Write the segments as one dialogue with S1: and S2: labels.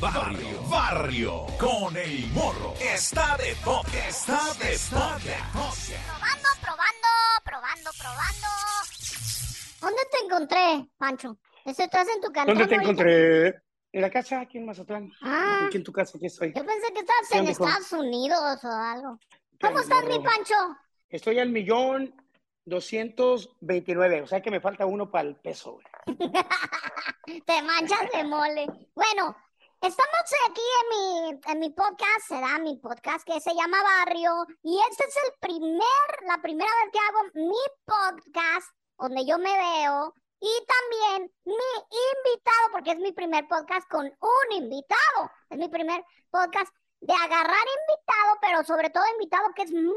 S1: Barrio, barrio, con el morro. Está de toque, está de toque.
S2: Probando, probando, probando, probando. ¿Dónde te encontré, Pancho? ¿Estás en tu cantón
S3: ¿Dónde te
S2: ahorita?
S3: encontré? En la casa, aquí en Mazatlán.
S2: Ah.
S3: Aquí en tu casa, aquí estoy.
S2: Yo pensé que estabas
S3: ¿Qué
S2: en? Estados Unidos o algo. ¿Cómo estás, mi Pancho?
S3: Estoy al millón doscientos veintinueve, o sea que me falta uno para el peso.
S2: Te manchas de mole. Bueno, estamos aquí en mi, en mi podcast, mi podcast que se llama Barrio. Y este es el primer, la primera vez que hago mi podcast donde yo me veo. Y también mi invitado, porque es mi primer podcast con un invitado. Es mi primer podcast de agarrar invitado, pero sobre todo invitado que es muy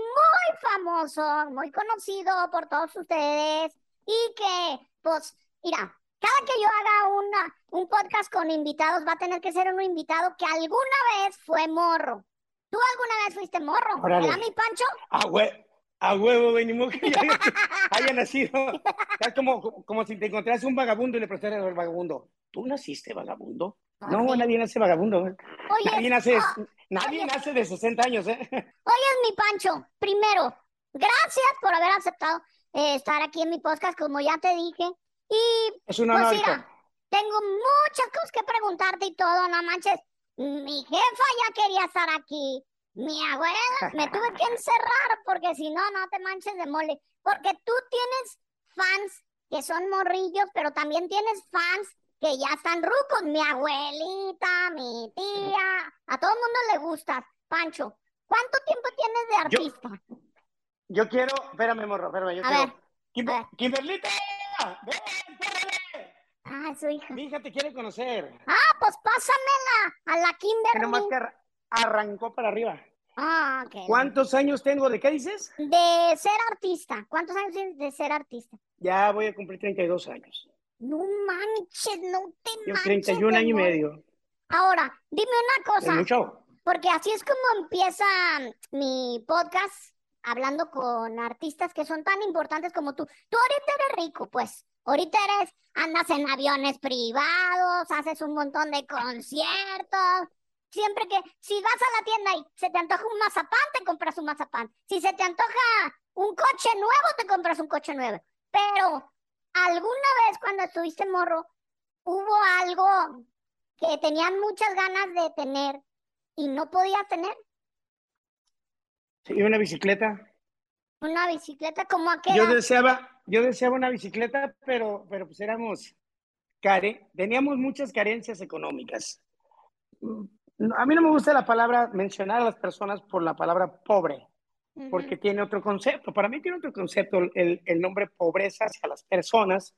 S2: famoso, muy conocido por todos ustedes. Y que, pues, mira, cada que yo haga una, un podcast con invitados, va a tener que ser un invitado que alguna vez fue morro. ¿Tú alguna vez fuiste morro?
S3: Órale.
S2: ¿Verdad, mi Pancho?
S3: A hue- a huevo, ni modo que ya haya, haya nacido. Es como, como si te encontraras un vagabundo y le prestaras al vagabundo. ¿Tú naciste vagabundo? No, nadie nace vagabundo.
S2: Oye,
S3: Nadie nace,
S2: ah,
S3: nadie
S2: oye.
S3: nace de 60 años, ¿eh?
S2: Oye, mi Pancho, primero, gracias por haber aceptado eh, estar aquí en mi podcast, como ya te dije. Y
S3: Es un
S2: pues
S3: honor.
S2: mira,
S3: hijo.
S2: tengo muchas cosas que preguntarte y todo, no manches. Mi jefa ya quería estar aquí. Mi abuela, me tuve que encerrar porque si no, no te manches de mole. Porque tú tienes fans que son morrillos, pero también tienes fans que ya están rucos. Mi abuelita, mi tía, a todo el mundo le gusta. Pancho, ¿cuánto tiempo tienes de artista?
S3: Yo quiero, espérame, morro, espérame, yo
S2: A
S3: quiero.
S2: ver,
S3: Kim-
S2: a.
S3: Kimberlita, ven, espérame.
S2: Ah, su hija.
S3: Mi hija te quiere conocer.
S2: Ah, pues pásamela a la Kimberly.
S3: Arrancó para arriba.
S2: Ah, ok.
S3: ¿Cuántos años tengo? ¿De qué dices?
S2: De ser artista. ¿Cuántos años tienes de ser artista?
S3: Ya voy a cumplir 32 años.
S2: No manches, no te
S3: Yo
S2: manches
S3: 31
S2: de
S3: años y medio.
S2: Ahora, dime una cosa,
S3: mucho.
S2: porque así es como empieza mi podcast, hablando con artistas que son tan importantes como tú. Tú ahorita eres rico, pues. Ahorita eres, andas en aviones privados, haces un montón de conciertos. Siempre que, si vas a la tienda y se te antoja un mazapán, te compras un mazapán. Si se te antoja un coche nuevo, te compras un coche nuevo. Pero, ¿alguna vez cuando estuviste morro, hubo algo que tenían muchas ganas de tener y no podías tener?
S3: Sí, una bicicleta.
S2: Una bicicleta como aquella.
S3: Yo deseaba, yo deseaba una bicicleta, pero, pero pues éramos care, teníamos muchas carencias económicas. A mí no me gusta la palabra, mencionar a las personas por la palabra pobre, porque tiene otro concepto. Para mí tiene otro concepto. El, el nombre pobreza hacia las personas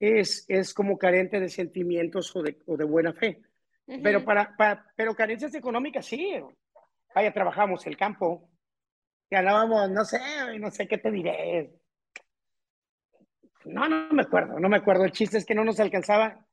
S3: es, es como carente de sentimientos o de, o de buena fe. Pero, para, para- pero carencias económicas sí. Vaya, trabajamos el campo, ganábamos, no sé, no sé qué te diré. No, no me acuerdo, no me acuerdo. El chiste es que no nos alcanzaba,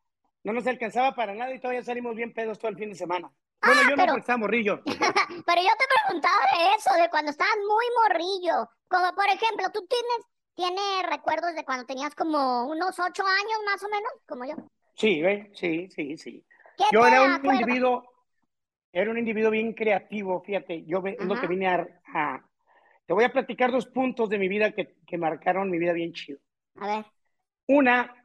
S3: no nos alcanzaba para nada y todavía salimos bien pedos todo el fin de semana. Bueno, yo no,
S2: pero-
S3: porque estaba morrillo.
S2: Pero yo te preguntaba de eso, de cuando estabas muy morrillo. Como por ejemplo, tú tienes, tienes recuerdos de cuando tenías como unos ocho años más o menos, como yo.
S3: Sí, sí, sí, sí.
S2: ¿Qué
S3: Yo era un individuo, era un individuo bien creativo, fíjate, yo ve- es lo
S2: Ajá.
S3: que vine a, a- Te voy a platicar dos puntos de mi vida que, que marcaron mi vida bien chido.
S2: A ver.
S3: Una,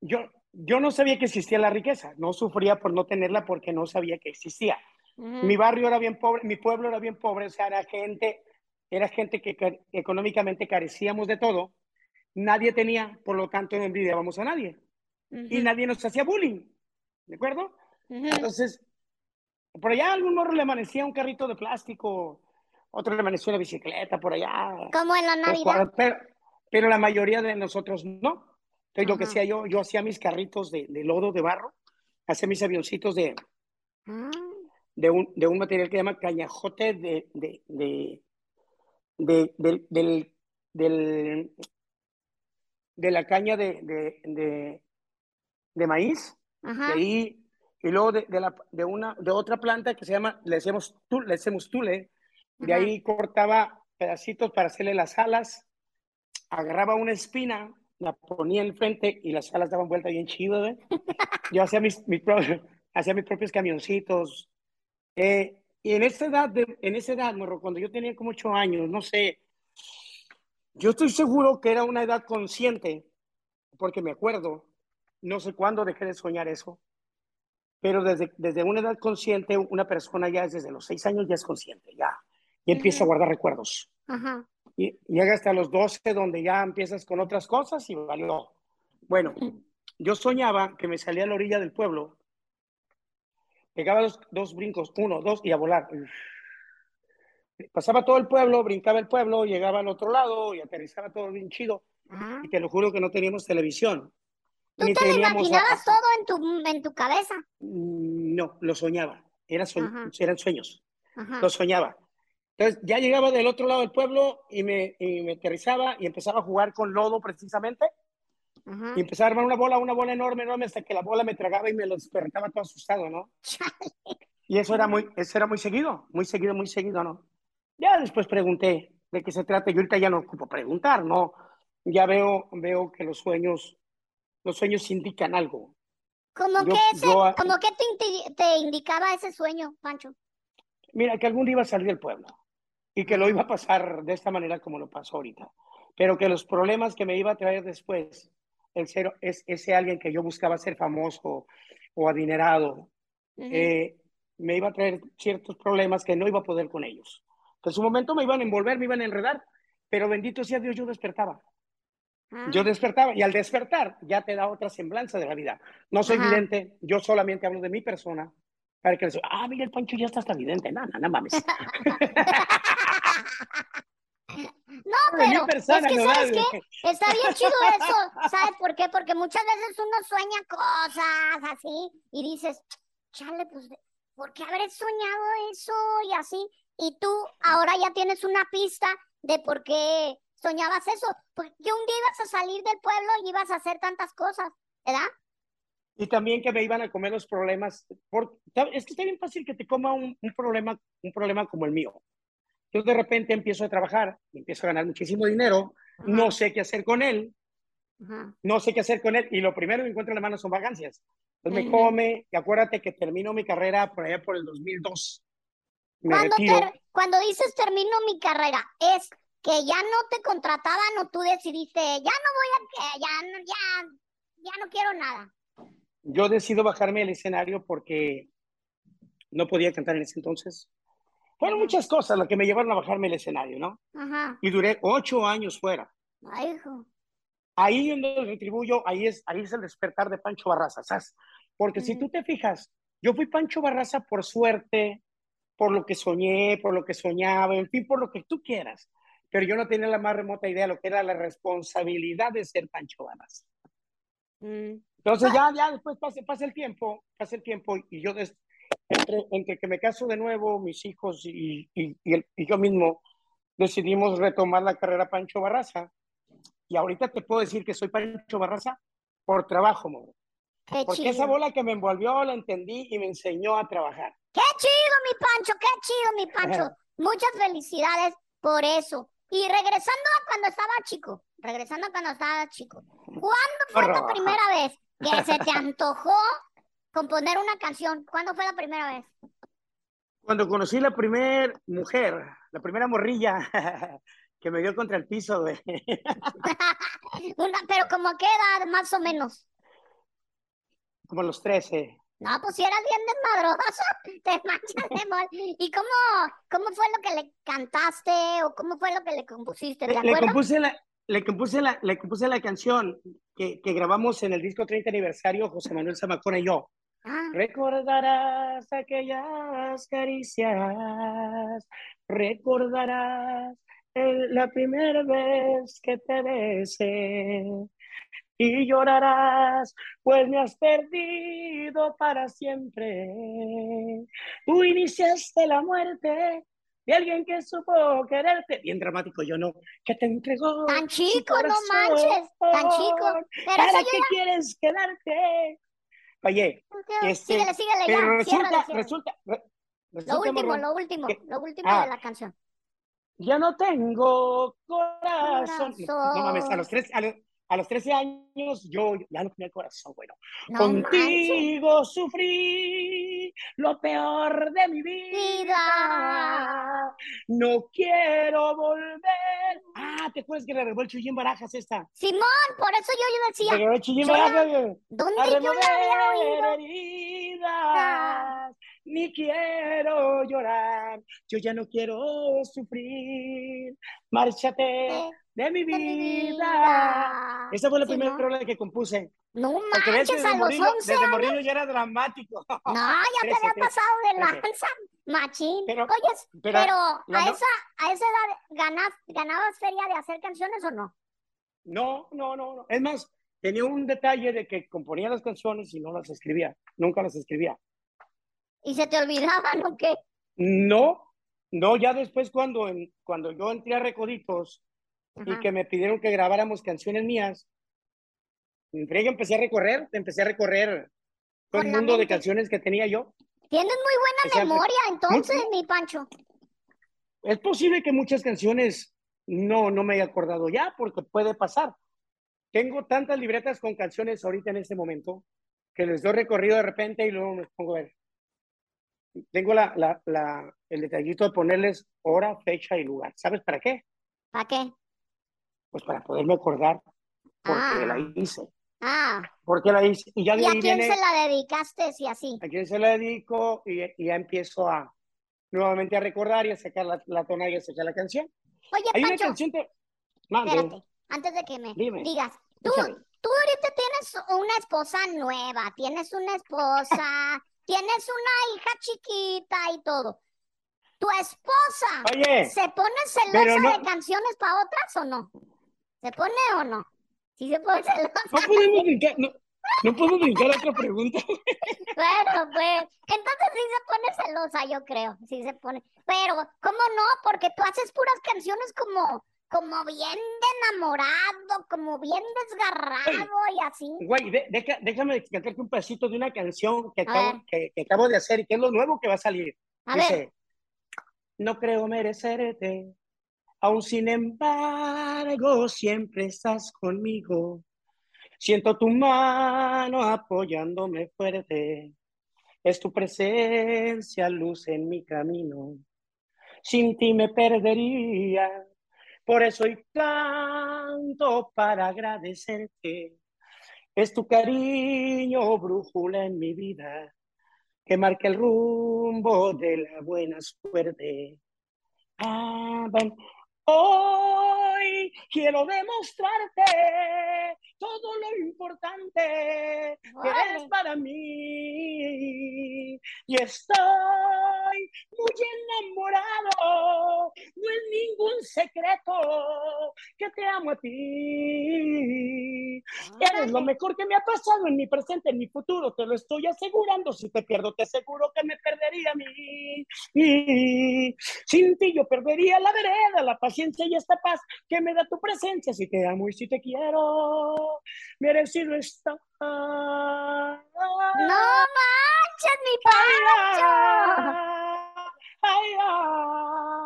S3: yo, yo no sabía que existía la riqueza, no sufría por no tenerla porque no sabía que existía. Mi barrio era bien pobre, mi pueblo era bien pobre, o sea, era gente, era gente que ca- económicamente carecíamos de todo. Nadie tenía, por lo tanto no envidiábamos a nadie. Y nadie nos hacía bullying, ¿de acuerdo?
S2: Ujú.
S3: Entonces, por allá a algún morro le amanecía un carrito de plástico, otro le amanecía una bicicleta por allá.
S2: Como en la Navidad.
S3: pero la mayoría de nosotros no. Entonces, lo que hacía yo, yo hacía mis carritos de, de lodo, de barro, hacía mis avioncitos de,
S2: Ah,
S3: de, un, de un material que se llama cañajote de, de, de, de- del, del, del- de la caña de, de, de, de maíz, de
S2: Ajá.
S3: ahí, y luego de, de, la, de, una, de otra planta que se llama, le decimos, tu- le decimos tule, de
S2: Ajá.
S3: ahí cortaba pedacitos para hacerle las alas, agarraba una espina la ponía enfrente y las alas daban vuelta bien chido, ¿eh? Yo hacía mis, mis, hacía mis propios camioncitos. Eh, y en esa edad, de, en esa edad, cuando yo tenía como ocho años, no sé, yo estoy seguro que era una edad consciente, porque me acuerdo, no sé cuándo dejé de soñar eso, pero desde, desde una edad consciente, una persona ya desde los seis años ya es consciente, ya, y empieza a guardar recuerdos.
S2: Ajá.
S3: Y llega hasta los 12 donde ya empiezas con otras cosas y valió. Bueno, yo soñaba que me salía a la orilla del pueblo, pegaba dos, dos brincos, uno, dos, y a volar. Pasaba todo el pueblo, brincaba el pueblo, llegaba al otro lado y aterrizaba todo bien chido.
S2: Ajá.
S3: Y te lo juro que no teníamos televisión.
S2: ¿Tú te lo
S3: a-
S2: imaginabas todo en tu, en tu cabeza?
S3: Mm, No, lo soñaba. Era eran sueños.
S2: Ajá.
S3: Lo soñaba. Entonces ya llegaba del otro lado del pueblo y me, y me aterrizaba y empezaba a jugar con lodo precisamente. Y empezaba a armar una bola, una bola enorme, enorme, hasta que la bola me tragaba y me lo despertaba todo asustado, ¿no? Y eso era muy, eso era muy seguido, muy seguido, muy seguido, ¿no? Ya después pregunté de qué se trata. Yo ahorita ya no ocupo preguntar, ¿no? Ya veo, veo que los sueños, los sueños indican algo.
S2: ¿Cómo
S3: Yo-
S2: que, ese,
S3: yo-
S2: como que te, te indicaba ese sueño, Pancho?
S3: Mira, que algún día iba a salir del pueblo y que lo iba a pasar de esta manera como lo pasó ahorita, pero que los problemas que me iba a traer después, el ser es, ese alguien que yo buscaba ser famoso o adinerado, eh, me iba a traer ciertos problemas que no iba a poder con ellos. Que en su momento me iban a envolver, me iban a enredar, pero bendito sea Dios, yo despertaba.
S2: Ah,
S3: Yo despertaba y al despertar ya te da otra semblanza de la vida. No soy
S2: Ajá.
S3: vidente, yo solamente hablo de mi persona para que les ah, mira, el Pancho ya está hasta vidente. No, no, no mames.
S2: No, pero
S3: persona,
S2: es que, ¿sabes qué? Está bien chido eso. ¿Sabes por qué? Porque muchas veces uno sueña cosas así y dices, chale, pues, ¿por qué habré soñado eso? Y así. Y tú ahora ya tienes una pista de por qué soñabas eso. Porque un día ibas a salir del pueblo y ibas a hacer tantas cosas, ¿verdad?
S3: Y también que me iban a comer los problemas. Por, es que está bien fácil que te coma un, un problema, un problema como el mío. Yo de repente empiezo a trabajar, empiezo a ganar muchísimo dinero, no sé qué hacer con él,
S2: Ajá.
S3: no sé qué hacer con él, y lo primero que encuentro en la mano son vacancias. Entonces me
S2: Ujú.
S3: come, y acuérdate que termino mi carrera por allá por el 2002. Me
S2: Cuando, ter- cuando dices termino mi carrera, es que ya no te contrataban o tú decidiste, ya no voy a, ya, ya, ya no quiero nada.
S3: Yo decido bajarme del escenario porque no podía cantar en ese entonces. Fueron muchas cosas las que me llevaron a bajarme del escenario, ¿no?
S2: Ajá.
S3: Y duré ocho años fuera.
S2: Ay, hijo.
S3: Ahí donde retribuyo, ahí es, ahí es el despertar de Pancho Barraza, ¿sabes? Porque si tú te fijas, yo fui Pancho Barraza por suerte, por lo que soñé, por lo que soñaba, en fin, por lo que tú quieras. Pero yo no tenía la más remota idea de lo que era la responsabilidad de ser Pancho Barraza.
S2: Mm.
S3: Entonces ya, ya después pasa, pasa el tiempo, pasa el tiempo y yo des- entre, entre que me caso de nuevo, mis hijos y, y, y el- y yo mismo decidimos retomar la carrera Pancho Barraza. Y ahorita te puedo decir que soy Pancho Barraza por trabajo.
S2: Qué
S3: Porque
S2: chido.
S3: esa bola que me envolvió la entendí y me enseñó a trabajar.
S2: Qué chido, mi Pancho, qué chido, mi Pancho. Muchas felicidades por eso. Y regresando a cuando estaba chico, regresando a cuando estaba chico, ¿cuándo fue la
S3: Horror.
S2: primera vez que se te antojó componer una canción? ¿Cuándo fue la primera vez?
S3: Cuando conocí la primera mujer, la primera morrilla que me dio contra el piso.
S2: Una, pero como a qué edad, más o menos.
S3: como a los 13.
S2: No, pues si eras bien desmadroso, te manchas de mol. ¿Y cómo, cómo fue lo que le cantaste o cómo fue lo que le compusiste? ¿Te
S3: Le, le compuse la, le, compuse la, le compuse la canción que, que grabamos en el disco 30 aniversario, José Manuel Zamacona y yo.
S2: Ah,
S3: Recordarás aquellas caricias, recordarás el- la primera vez que te besé y llorarás, pues me has perdido para siempre. Tú iniciaste la muerte de alguien que supo quererte. Bien dramático, yo no, que te entregó.
S2: tan chico, no manches, tan chico. Pero
S3: ¿Para qué quieres quedarte? Oye,
S2: yo...
S3: este,
S2: síguele, síguele
S3: pero
S2: ya,
S3: resulta,
S2: ciérrale, ciérrale.
S3: resulta, re-
S2: Lo
S3: resulta,
S2: último, lo último, lo último
S3: ah.
S2: de la canción.
S3: ya no tengo corazón.
S2: Corazón.
S3: No mames, a los tres, a los, a los 13 años yo ya no tenía corazón, bueno.
S2: No
S3: Contigo sufrí lo peor de mi vida.
S2: Vida.
S3: No quiero volver. Ah, ¿te acuerdas que le revolvió el Chuyín Barajas esta?
S2: Simón, por eso yo, yo
S3: Le
S2: decía,
S3: revolvió el Chuyín
S2: yo la-
S3: Barajas. güey.
S2: ¿dónde
S3: A
S2: yo la había oído?
S3: ni quiero llorar. Yo ya no quiero sufrir. Márchate
S2: De,
S3: de mi
S2: de mi
S3: vida.
S2: vida.
S3: Esa fue la
S2: Simón.
S3: primera rola que compuse.
S2: No manches,
S3: desde
S2: a los
S3: morrillo,
S2: 11
S3: desde
S2: años.
S3: morrillo ya era dramático.
S2: No, ya te había pasado de lanza, machín.
S3: Pero-
S2: Oye,
S3: pero
S2: a,
S3: no-
S2: esa, a esa edad ganas, ¿ganabas feria de hacer canciones o no?
S3: No, no, no, no. Es más, tenía un detalle de que componía las canciones y no las escribía. Nunca las escribía.
S2: ¿Y se te olvidaban o qué?
S3: No, no, ya después cuando, en- cuando yo entré a Recoditos y que me pidieron que grabáramos canciones mías, empecé a recorrer, empecé a recorrer todo el mundo de canciones que tenía yo.
S2: Tienes muy buena memoria, entonces, mi Pancho.
S3: Es posible que muchas canciones no, no me haya acordado ya, porque puede pasar. Tengo tantas libretas con canciones ahorita en este momento que les doy recorrido de repente y luego me pongo a ver. Tengo la, la, la, el detallito de ponerles hora, fecha y lugar. ¿Sabes para qué?
S2: ¿Para qué?
S3: Pues para poderme acordar por qué
S2: Ah.
S3: la hice.
S2: Ah,
S3: ¿Por qué la hice? Y ya de
S2: ¿y a quién
S3: viene
S2: se la dedicaste si así?
S3: a quién se la dedico y, y ya empiezo a nuevamente a recordar y a sacar la, la tonada y a sacar la canción.
S2: Oye,
S3: Hay una canción que... Mande.
S2: espérate, antes de que me
S3: Dime.
S2: digas, tú, tú ahorita tienes una esposa nueva, tienes una esposa, tienes una hija chiquita y todo. ¿Tu esposa
S3: Oye,
S2: se pone celosa
S3: no-
S2: de canciones para otras o no? ¿Se pone o no? Sí se pone celosa.
S3: no podemos brincar, no, no podemos brincar a otra pregunta.
S2: Bueno, pues, entonces sí se pone celosa, yo creo, sí se pone. Pero, ¿cómo no? Porque tú haces puras canciones como, como bien de enamorado, como bien desgarrado y así.
S3: Güey, de- deja- déjame cantarte un pedacito de una canción que acabo, que, que acabo de hacer y que es lo nuevo que va a salir.
S2: A
S3: Dice,
S2: ver,
S3: no creo merecerte, aún sin embargo siempre estás conmigo. Siento tu mano apoyándome fuerte. Es tu presencia luz en mi camino. Sin ti me perdería. Por eso hoy canto para agradecerte. Es tu cariño brújula en mi vida que marca el rumbo de la buena suerte. Ah, ven. Hoy quiero demostrarte todo lo importante que eres para mí. Y estoy muy enamorado, no es ningún secreto que te amo a ti. Eres lo mejor que me ha pasado en mi presente, en mi futuro, te lo estoy asegurando. Si te pierdo, te aseguro que me perdería a mí. Y sin ti yo perdería la vereda, la paciencia y esta paz que me da tu presencia. Si te amo y si te quiero, merecido está.
S2: No manches, mi Pancho.
S3: Ay, ay.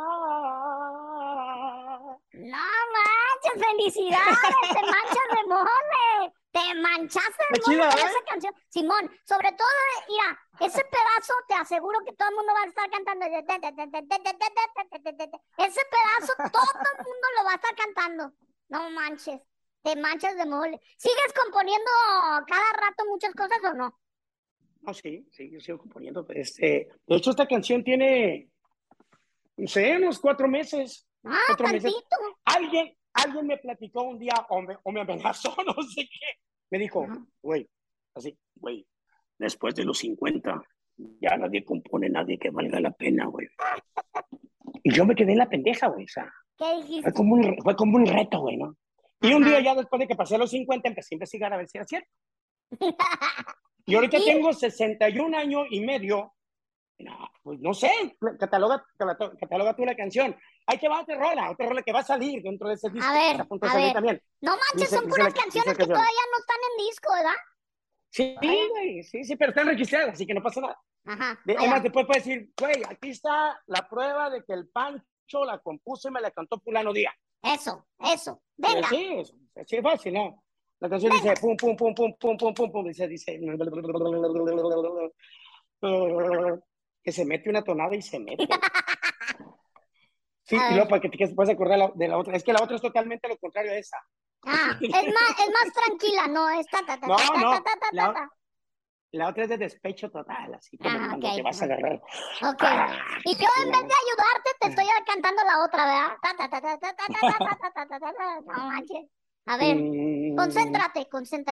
S2: Manches, felicidades, te manchas de mole. Te manchaste de mole con
S3: ¿eh?
S2: esa canción. Simón, sobre todo, mira, ese pedazo te aseguro que todo el mundo va a estar cantando. Ese pedazo todo el mundo lo va a estar cantando. No manches, te manchas de mole. ¿Sigues componiendo cada rato muchas cosas o no?
S3: No, sí, sí, yo sigo componiendo. Este, de hecho, esta canción tiene, no sé, unos cuatro meses.
S2: Ah,
S3: Cuatro meses.
S2: tantito.
S3: Alguien, alguien me platicó un día o me, o me amenazó, no sé qué. Me dijo, güey, así, güey, después de los 50, ya nadie compone, nadie que valga la pena, güey. Y yo me quedé en la pendeja, güey, o sea,
S2: ¿Qué
S3: fue como un, fue como un reto, güey, ¿no? Y un día ya después de que pasé los 50, empecé a investigar a ver si era cierto. Y ahorita
S2: ¿Y?
S3: tengo 61 años y medio. No, pues no sé, cataloga, cataloga, tú la canción. Ahí te va otra rola, otra rola que va a salir dentro de ese disco. que
S2: ver,
S3: a
S2: a ver.
S3: también.
S2: No manches,
S3: Dice-
S2: son puras
S3: dice
S2: canciones que
S3: canción.
S2: todavía no están en disco, ¿verdad?
S3: Sí, güey, sí, sí, pero están registradas, así que no pasa nada.
S2: Ajá.
S3: De- además, después puedes decir, güey, aquí está la prueba de que el Pancho la compuso y me la cantó Fulano Díaz.
S2: Eso, eso. Venga.
S3: Sí, es- así es fácil, ¿no? La canción dice pum, pum, pum, pum, pum, pum, pum, pum. Dice, dice. Que se mete una tonada y se mete. Sí, y luego para que te puedas acordar la- de la otra. Es que la otra es totalmente lo contrario a esa.
S2: Ah, es más, es más tranquila, no, es ta, ta, ta,
S3: No,
S2: ta, ta,
S3: no,
S2: ta, ta, ta,
S3: la-
S2: ta.
S3: La otra es de despecho total, así como
S2: Ah,
S3: cuando te vas a agarrar.
S2: Ok.
S3: Ah,
S2: Y yo en vez de ayudarte te estoy cantando la otra, ¿verdad? Ta, ta, ta, ta, ta, ta, ta, ta, ta, ta, ta, ta, ta, ta. No manches. A ver,
S3: Mm,
S2: concéntrate, concéntrate.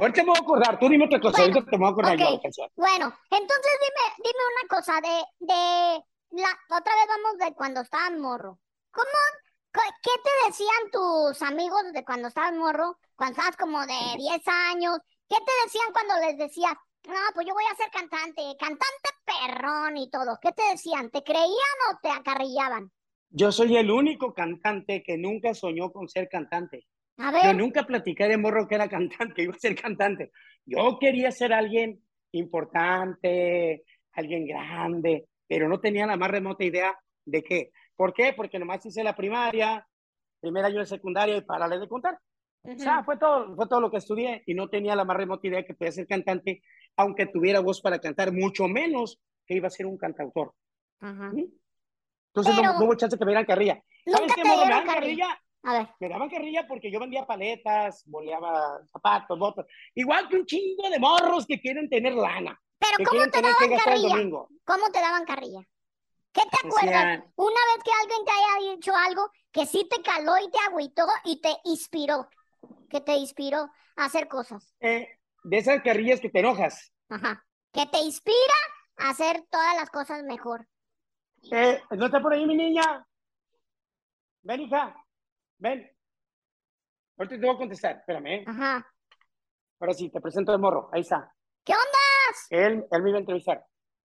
S3: Ahorita me voy a acordar, tú dime otra cosa,
S2: Bueno,
S3: ahorita te voy a acordar yo
S2: ok.
S3: la canción.
S2: Bueno, entonces dime, dime una cosa de, de la, otra vez vamos de cuando estabas morro. ¿Cómo, qué te decían tus amigos de cuando estabas morro, cuando estabas como de 10 años? ¿Qué te decían cuando les decías, no, pues yo voy a ser cantante, cantante perrón y todo? ¿Qué te decían? ¿Te creían o te acarrillaban?
S3: Yo soy el único cantante que nunca soñó con ser cantante.
S2: A
S3: Yo
S2: ver,
S3: nunca platiqué de morro que era cantante, iba a ser cantante. Yo quería ser alguien importante, alguien grande, pero no tenía la más remota idea de qué. ¿Por qué? Porque nomás hice la primaria, primer año de secundaria y parale de contar. O sea, fue todo, fue todo lo que estudié y no tenía la más remota idea que podía ser cantante, aunque tuviera voz para cantar, mucho menos que iba a ser un cantautor.
S2: Ajá.
S3: ¿sí? Entonces no-
S2: Pero-
S3: no, hubo chance que me dieran carrilla. ¿Sabes qué? Me
S2: dieron carrilla.
S3: carrilla
S2: A ver,
S3: me daban carrilla porque yo vendía paletas, boleaba zapatos, botas. Igual que un chingo de morros que quieren tener lana,
S2: pero ¿cómo te daban carrilla?
S3: domingo.
S2: ¿Cómo te daban carrilla? ¿Qué te acuerdas? Una vez que alguien te haya dicho algo que sí te caló y te agüitó y te inspiró, que te inspiró a hacer cosas.
S3: Eh, de esas carrillas que te enojas.
S2: Ajá. Que te inspira a hacer todas las cosas mejor.
S3: Eh, ¿No está por ahí mi niña? Ven, hija. Ven. Ahorita te voy a contestar. Espérame. ¿eh?
S2: Ajá.
S3: Ahora sí, te presento el morro. Ahí está.
S2: ¿Qué ondas?
S3: Él, él me iba a entrevistar.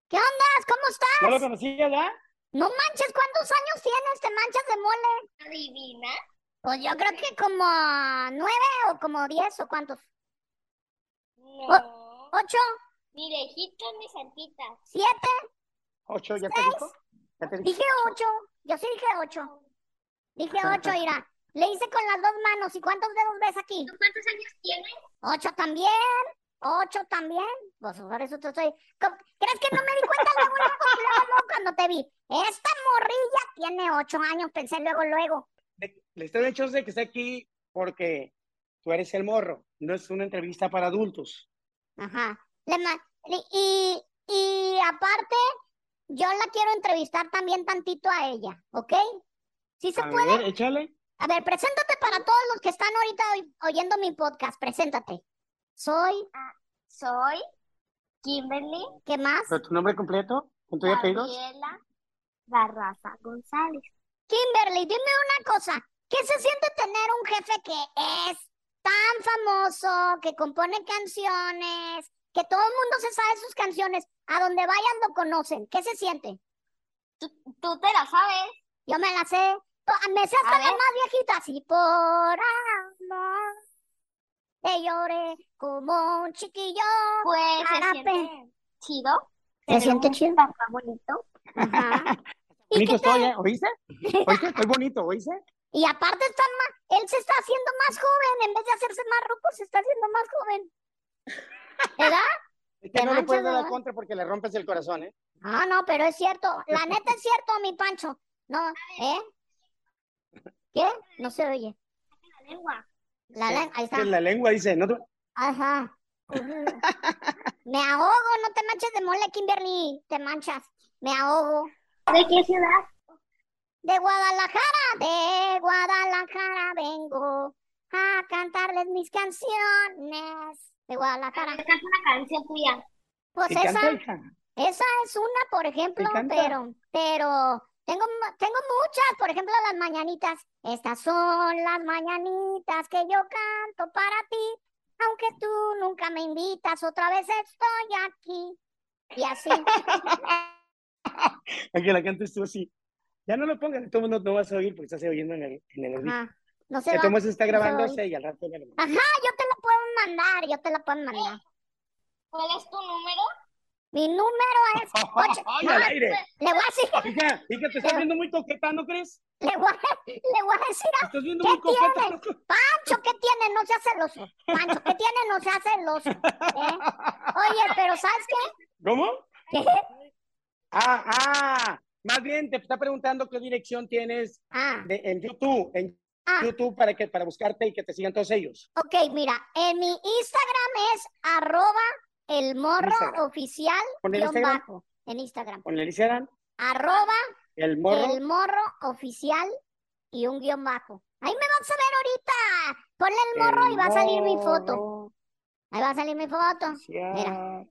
S2: ¿Qué ondas? ¿Cómo estás?
S3: ¿No lo conocías, ya?
S2: No manches, ¿cuántos años tienes? ¿Te manchas de mole?
S4: Adivina.
S2: Pues yo creo que como nueve o como diez o cuántos.
S4: No.
S2: ¿Ocho?
S4: Ni lejitos ni cerquitas.
S2: ¿Siete?
S3: ¿Ocho ya te dijo? ¿Ya te dijo?
S2: Dije ocho. Yo sí dije ocho. Dije ocho, mira. Le hice con las dos manos. ¿Y cuántos dedos ves aquí?
S4: ¿Tú cuántos años tienes?
S2: Ocho también. Ocho también. Pues por eso te estoy. ¿Cómo- ¿Crees que no me di cuenta luego, luego, luego, cuando te vi? Esta morrilla tiene ocho años, pensé luego, luego.
S3: Le- estoy hecho de que esté aquí porque tú eres el morro. No es una entrevista para adultos.
S2: Ajá. Y, y, y aparte, yo la quiero entrevistar también tantito a ella, ¿ok? ¿Sí se
S3: A
S2: puede?
S3: ver, échale.
S2: A ver, preséntate para todos los que están ahorita oy- oyendo mi podcast. Preséntate. Soy,
S4: Soy Kimberly
S2: ¿qué más?
S3: ¿Pero tu nombre completo? ¿Con tu apellidos?
S4: Gabriela Barraza González.
S2: Kimberly, dime una cosa. ¿Qué se siente tener un jefe que es tan famoso, que compone canciones, que todo el mundo se sabe sus canciones, a donde vayan lo conocen? ¿Qué se siente?
S4: ¿Tú, tú te la sabes?
S2: Yo me la sé. To- Me sé hasta más viejitas. Y por amor te lloré como un chiquillo.
S4: Pues se siente chido.
S2: ¿Se siente chido?
S4: papá bonito.
S2: Ajá. ¿Y,
S3: Bonito
S2: qué
S3: estoy, ¿eh? ¿Oíste? ¿Oíste? Estoy bonito, ¿oíste?
S2: y aparte está más, él se está haciendo más joven, en vez de hacerse más ruco, se está haciendo más joven. ¿Verdad?
S3: Es que no le puedes dar la
S2: ¿verdad?
S3: contra porque le rompes el corazón, ¿eh?
S2: Ah, no, pero es cierto. La neta es cierto, mi Pancho. No, ¿eh? ¿Qué? No se oye.
S4: lengua.
S2: La lengua, ahí está.
S3: Es la lengua, dice. No, te-
S2: Ajá. Me ahogo, no te manches de mole, Kimberly. Te manchas. Me ahogo.
S4: ¿De qué ciudad?
S2: De Guadalajara, de Guadalajara vengo a cantarles mis canciones. De Guadalajara.
S4: Esta es una canción tuya.
S2: Pues
S3: ¿qué canta,
S2: esa, esa es una, por ejemplo,
S3: canta?
S2: pero, pero tengo, tengo muchas, por ejemplo, las mañanitas. Estas son las mañanitas que yo canto para ti, aunque tú nunca me invitas, otra vez estoy aquí. Y así.
S3: Aquí la cantes tú así. Ya no lo pongas, todo el mundo no vas a oír porque estás oyendo en el, en el
S2: Ajá. No se
S3: Que
S2: va.
S3: Tomás está
S2: se
S3: grabándose y al rato ya lo-
S2: Ajá, yo te la puedo mandar, yo te la puedo mandar.
S4: ¿Cuál es tu número?
S2: Mi número es ocho.
S3: ¡Ay,
S2: No,
S3: al aire!
S2: le voy a decir,
S3: Hija, hija, te estás viendo muy coqueta, ¿no crees?
S2: le voy a, le voy a decir a
S3: estás viendo
S2: ¿Qué
S3: muy coqueta.
S2: tiene? Pancho, ¿qué tiene? No se hace celoso. Pancho, ¿qué tiene? No se hace celoso. ¿eh? Oye, pero ¿sabes qué?
S3: ¿Cómo?
S2: ¿Qué?
S3: Ah, ah, más bien te está preguntando qué dirección tienes
S2: Ah,
S3: de- en YouTube, en
S2: ah,
S3: YouTube para que para buscarte y que te sigan todos ellos.
S2: ok, mira, en mi Instagram es arroba el morro
S3: Instagram.
S2: oficial
S3: ¿Con el
S2: guion
S3: Instagram?
S2: bajo. En Instagram.
S3: Con el Instagram,
S2: Arroba
S3: el morro.
S2: el morro oficial y un guion bajo. Ahí me vas a ver ahorita. Ponle el morro y va a salir mi foto. Ahí va a salir mi foto.
S3: oficial.
S2: Mira.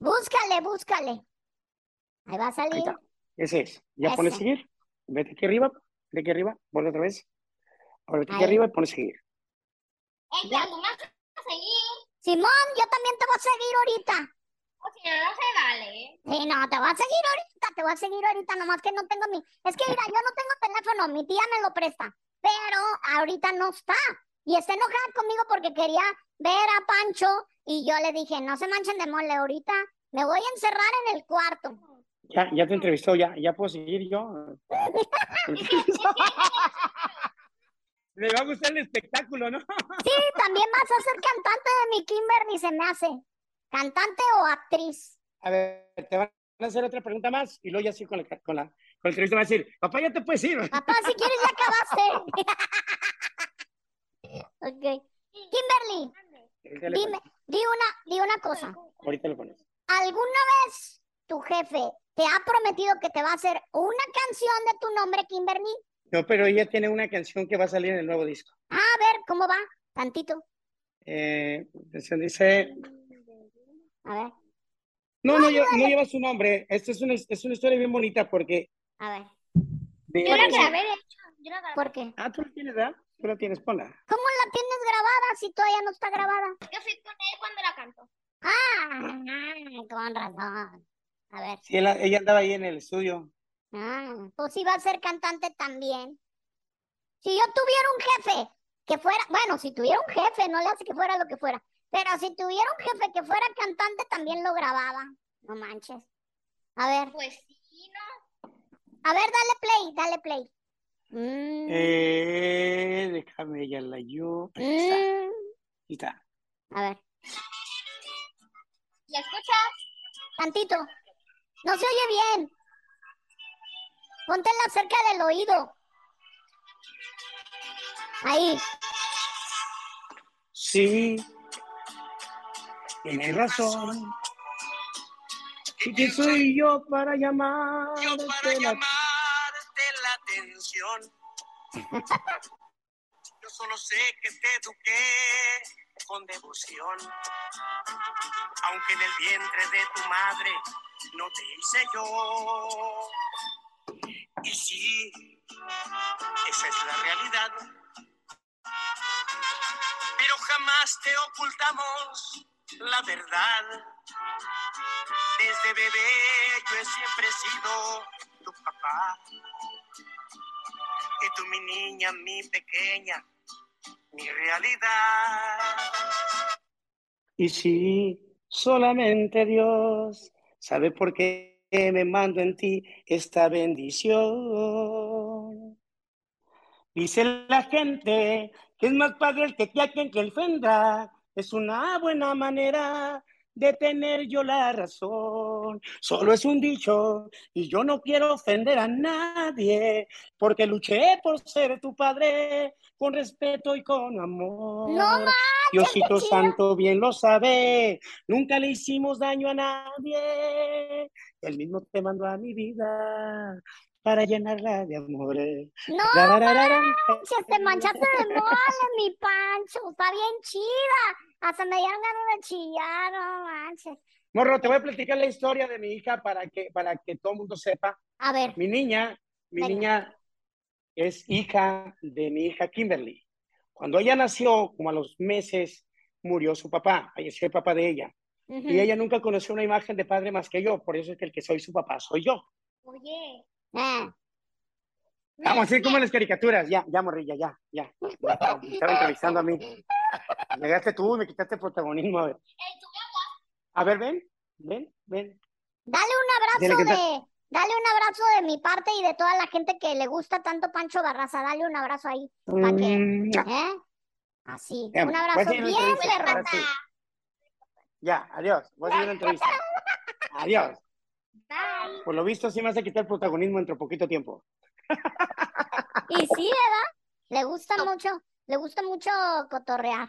S2: Búscale, búscale. Ahí va a
S3: Ahí
S2: salir.
S3: está. Ese es. Ya pones
S2: Ese.
S3: seguir. Vete aquí arriba, vete aquí arriba, vuelve otra vez. Ahora vete aquí
S2: Ahí.
S3: arriba y pones seguir.
S4: Ey,
S2: Ya.
S4: pero tú me vas a seguir.
S2: Simón, yo también te voy a seguir ahorita.
S4: O si no, no se vale. ¿eh?
S2: Sí, no, te voy a seguir ahorita, te voy a seguir ahorita, nomás que no tengo mi... Es que mira, yo no tengo teléfono, mi tía me lo presta, pero ahorita no está. Y está enojada conmigo porque quería ver a Pancho y yo le dije, no se manchen de mole, ahorita me voy a encerrar en el cuarto.
S3: Ya, ya te entrevistó, ya, ya puedo seguir yo. Le va a gustar el espectáculo, ¿no?
S2: Sí, también vas a ser cantante de mi Kimberly, se me hace. Cantante o actriz.
S3: A ver, te van a hacer otra pregunta más y luego ya sí con la, con la, con la entrevista va a decir, papá, ya te puedes ir.
S2: Papá, si quieres ya acabaste. ok. Kimberly, dime, di una, di una cosa.
S3: Ahorita lo pones.
S2: ¿Alguna vez tu jefe te ha prometido que te va a hacer una canción de tu nombre, Kimberly?
S3: No, pero ella tiene una canción que va a salir en el nuevo disco.
S2: Ah, a ver, ¿cómo va? Tantito.
S3: Eh, se dice,
S2: A ver,
S3: no, no, lle- no lleva su nombre. Esta es una, es una historia bien bonita porque...
S2: a ver.
S3: de-
S4: Yo la grabé, de hecho. Yo la grabé.
S2: ¿Por qué?
S3: Ah, tú la tienes, ¿verdad? Tú la tienes, ponla.
S2: ¿Cómo la tienes grabada si todavía no está grabada?
S4: Yo fui con él cuando la cantó.
S2: Ah, con razón. A ver.
S3: Sí, ella, ella andaba ahí en el estudio.
S2: Ah, pues iba a ser cantante también. Si yo tuviera un jefe que fuera, bueno, si tuviera un jefe, no le hace que fuera lo que fuera, pero si tuviera un jefe que fuera cantante, también lo grababa. No manches. A ver,
S4: Pues sí, ¿no?
S2: a ver, dale play, dale play. Mm,
S3: Eh, déjame ya la yo. Está,
S2: mm,
S3: aquí está.
S2: a ver,
S4: ¿La escuchas?
S2: tantito. No se oye bien. Póntela cerca del oído. Ahí.
S3: Sí, tienes razón. ¿Y quién soy yo para llamarte
S5: yo para
S3: la
S5: llamarte la atención. Yo solo sé que te eduqué con devoción. Aunque en el vientre de tu madre no te hice yo. Y sí, esa es la realidad. Pero jamás te ocultamos la verdad. Desde bebé yo he siempre sido tu papá. Y tú mi niña, mi pequeña, mi realidad.
S3: Y sí, solamente Dios sabe por qué me mando en ti esta bendición. Dice la gente que es más padre el que te a quien que el. Es una buena manera de tener yo la razón. Solo es un dicho y yo no quiero ofender a nadie porque luché por ser tu padre con respeto y con amor.
S2: No
S3: Diosito. Santo bien lo sabe, nunca le hicimos daño a nadie. Él mismo te mandó a mi vida para llenarla de amores.
S2: No manches, te manchaste de mole, mi Pancho. Está bien chida. Hasta me dieron ganas de chillar, no manches.
S3: Morro, te voy a platicar la historia de mi hija para que, para que todo el mundo sepa.
S2: A ver,
S3: Mi niña, mi
S2: Venga.
S3: niña es hija de mi hija Kimberly. Cuando ella nació, como a los meses, murió su papá, falleció el papá de ella. Y ella nunca conoció una imagen de padre más que yo, por eso es que el que soy su papá soy yo.
S4: Oye.
S2: Eh,
S3: Vamos, así como en las caricaturas, ya, ya, morrilla, ya, ya. me estaba entrevistando a mí. Llegaste tú y me quitaste el protagonismo. A ver, a ver ven, ven, ven.
S2: Dale un abrazo
S3: que
S2: de, dale un abrazo de mi parte y de toda la gente que le gusta tanto Pancho Barraza. Dale un abrazo ahí, ¿para qué?
S3: Mm,
S2: ¿Eh? Así, un
S3: a
S2: abrazo bien
S3: sí. Ya, adiós. Voy a seguir la entrevista. Adiós.
S4: Bye.
S3: Por lo visto, sí me a quitar el protagonismo dentro de poquito tiempo.
S2: Y sí, ¿verdad? Le gusta mucho, le gusta mucho cotorrear.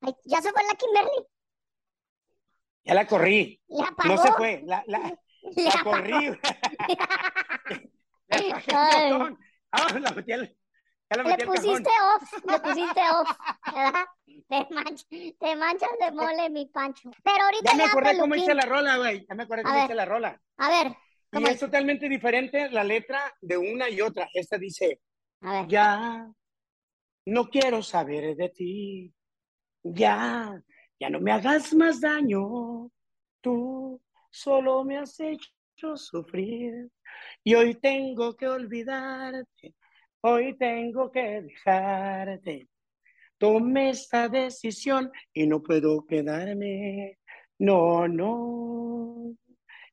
S2: Ay, ya se fue la Kimberly.
S3: Ya la corrí.
S2: Apagó.
S3: No se fue. La, la, la corrí.
S2: Ay.
S3: botón. Ah, la metí al- ya
S2: Le
S3: al
S2: pusiste off, le pusiste off, ¿verdad? Te, manch- te manchas de mole, mi Pancho. Pero ahorita
S3: Ya me acordé cómo hice la rola, güey. Ya me acordé
S2: A
S3: cómo
S2: ver.
S3: hice la rola.
S2: A ver,
S3: Y
S2: ¿cómo
S3: es
S2: es?
S3: totalmente diferente la letra de una y otra. Esta dice,
S2: A ver.
S3: ya no quiero saber de ti. Ya, ya no me hagas más daño. Tú solo me has hecho sufrir. Y hoy tengo que olvidarte. Hoy tengo que dejarte. Tomé esta decisión y no puedo quedarme. No, no.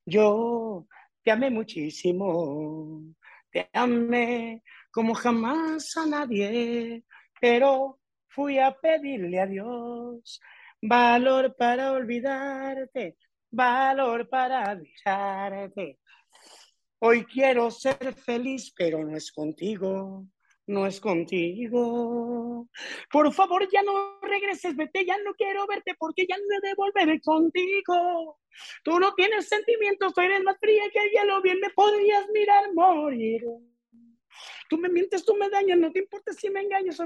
S3: Yo te amé muchísimo. Te amé como jamás a nadie. Pero fui a pedirle a Dios valor para olvidarte, valor para dejarte. Hoy quiero ser feliz, pero no es contigo, no es contigo. Por favor, ya no regreses, vete, ya no quiero verte porque ya no devolveré contigo. Tú no tienes sentimientos, tú eres más fría que el hielo, bien me podrías mirar morir. Tú me mientes, tú me dañas, no te importa si me engañas.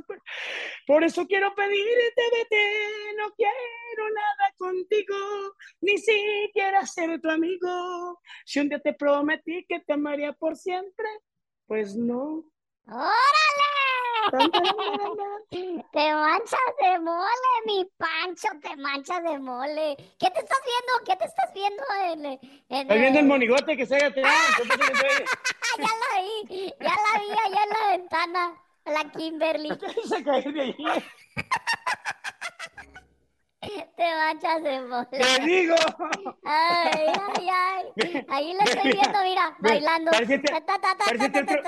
S3: Por eso quiero pedirte, vete, no quiero nada contigo, ni siquiera ser tu amigo. Si un día te prometí que te amaría por siempre, pues no.
S2: ¡Órale! Te manchas de mole, mi Pancho, te manchas de mole. ¿Qué te estás viendo? ¿Qué te estás viendo en, en
S3: Estoy viendo el monigote que se estoy-
S2: Ah, ya la vi, ya la vi allá en la ventana, la Kimberly.
S3: se caer de ahí.
S2: Te manchas de mole.
S3: Te digo.
S2: Ay, ay, ay. Ahí la estoy viendo, mira, bailando.
S3: parece te- teatro-.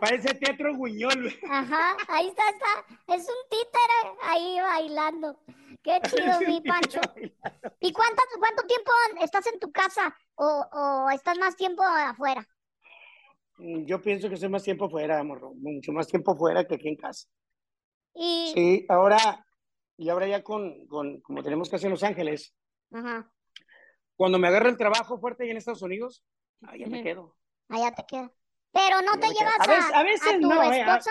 S3: Parece teatro guiñol.
S2: Ajá, ahí está, está. Es un títere ahí bailando. Qué chido, mi Pancho. ¿Y cuánto, cuánto tiempo estás en tu casa o, o estás más tiempo afuera?
S3: Mm, Yo pienso que soy más tiempo fuera, morro. Mucho más tiempo fuera que aquí en casa.
S2: Y,
S3: Sí, ahora, y ahora ya con, con, como tenemos casa en Los Ángeles,
S2: ajá,
S3: cuando me agarra el trabajo fuerte ahí en Estados Unidos, ahí ya me quedo.
S2: allá te queda. Pero no te llevas
S3: A
S2: a,
S3: veces- a veces
S2: a tu
S3: no, eh,
S2: esposa.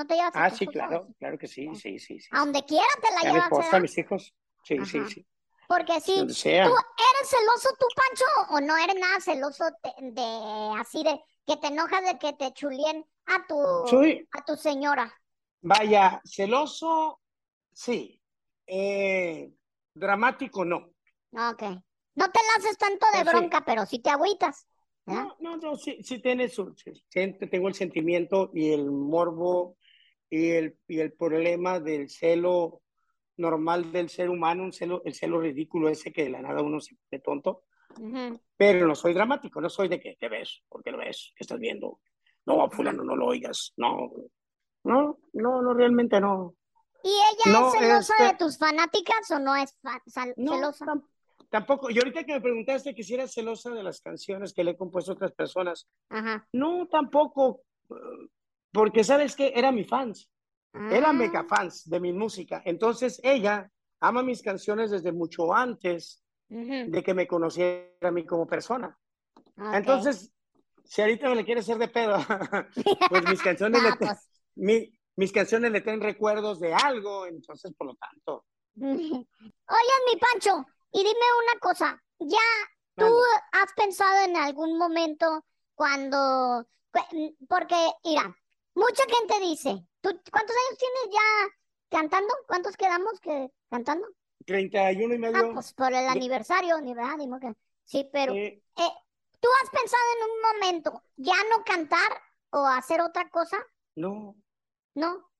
S2: ¿No te llevas a
S3: Ah, sí, claro, claro que sí, sí, sí. sí.
S2: A donde quiera te la
S3: A mi
S2: llevas,
S3: esposa, a
S2: ¿verdad?
S3: mis hijos. Sí, sí,
S2: Ajá.
S3: sí.
S2: Porque si tú eres celoso tú, Pancho, o no eres nada celoso de, de- así de que te enojas de que te chulien a tu
S3: Soy,
S2: a tu señora.
S3: vaya, celoso, sí. Eh, dramático, no.
S2: Ok. No te lances tanto de
S3: Pero sí.
S2: bronca, pero sí te agüitas. ¿verdad?
S3: No, no, no, sí, sí tiene su, sí, siento- tengo el sentimiento y el morbo y el, y el problema del celo normal del ser humano, un celo, el celo ridículo ese que de la nada uno se pone tonto,
S2: Ujú.
S3: pero no soy dramático, no soy de que te ves, porque lo ves, que estás viendo, no, fulano no lo oigas, no, no, no, no, realmente no,
S2: ¿Y ella
S3: No,
S2: es celosa de
S3: este-
S2: tus fanáticas o no es
S3: no,
S2: celosa?
S3: tam- tampoco, y ahorita que me preguntaste que si eras celosa de las canciones que le he compuesto a otras personas,
S2: Ajá.
S3: no, tampoco, porque sabes que era mi fans, Era
S2: Ah,
S3: mega fans de mi música. Entonces ella ama mis canciones desde mucho antes de que me conociera a mí como persona. Entonces, si ahorita me le quiere hacer de pedo, pues mis canciones,
S2: No,
S3: le
S2: pues.
S3: mi- mis canciones le traen recuerdos de algo, entonces por lo tanto.
S2: Oye, mi Pancho, y dime una cosa, ¿ya tú has pensado en algún momento cuando, cu- porque, mira, mucha gente dice, ¿tú cuántos años tienes ya cantando? ¿Cuántos quedamos que cantando?
S3: 31 y
S2: Ah,
S3: medio.
S2: pues por el aniversario, ni verdad, ni que- Sí, pero
S3: eh,
S2: eh, ¿tú has pensado en un momento ya no cantar o hacer otra cosa?
S3: no,
S2: No,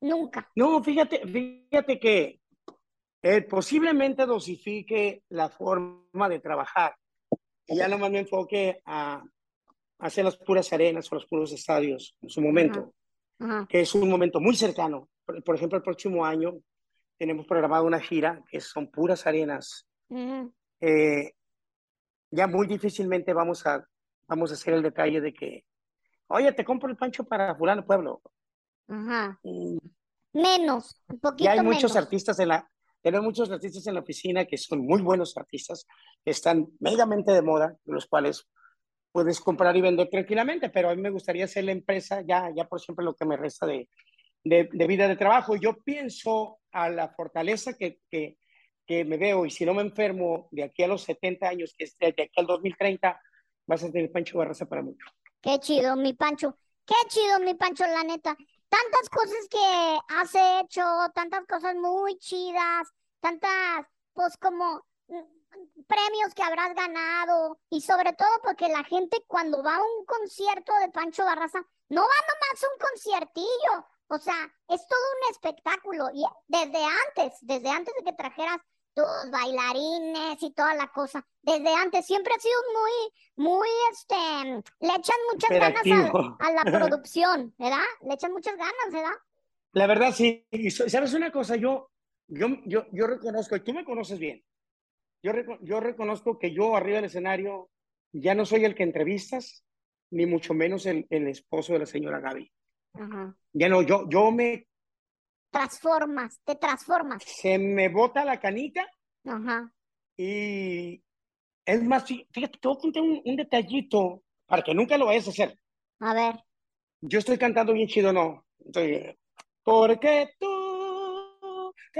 S2: nunca.
S3: no, fíjate, fíjate que eh, posiblemente dosifique la forma de trabajar y ya nomás me enfoque a hacer las puras arenas o los puros estadios en su momento.
S2: Ajá.
S3: que es un momento muy cercano. Por, por ejemplo, el próximo año tenemos programado una gira que son puras arenas. Eh, ya muy difícilmente vamos a, vamos a hacer el detalle de que, oye, te compro el pancho para fulano pueblo.
S2: Ajá. Menos, un poquito
S3: Ya hay muchos artistas en la, tenemos muchos artistas en la oficina que son muy buenos artistas, que están megamente de moda, los cuales puedes comprar y vender tranquilamente, pero a mí me gustaría ser la empresa ya, ya por siempre lo que me resta de, de, de vida de trabajo. Yo pienso a la fortaleza que, que, que me veo y si no me enfermo de aquí a los 70 años, que es de aquí al 2030, vas a tener Pancho Barraza para mucho.
S2: Qué chido, mi Pancho. Qué chido, mi Pancho, la neta. Tantas cosas que has hecho, tantas cosas muy chidas, tantas, pues como premios que habrás ganado y sobre todo porque la gente cuando va a un concierto de Pancho Barraza, no va nomás a un conciertillo, o sea, es todo un espectáculo y desde antes, desde antes de que trajeras tus bailarines y toda la cosa, desde antes siempre ha sido muy, muy, este, le echan muchas ganas a, a la producción, ¿verdad? Le echan muchas ganas, ¿verdad?
S3: La verdad, sí. Y sabes una cosa, yo, yo, yo, yo reconozco, y tú me conoces bien, yo, yo reconozco que yo arriba del escenario ya no soy el que entrevistas, ni mucho menos el, el esposo de la señora Gaby.
S2: Ajá.
S3: Ya no, yo, yo me,
S2: Transformas, te transformas.
S3: se me bota la canica
S2: Ajá.
S3: y es más, fí- fíjate, te voy a contar un, un detallito para que nunca lo vayas a hacer.
S2: A ver.
S3: Yo estoy cantando bien chido, ¿no? Porque tú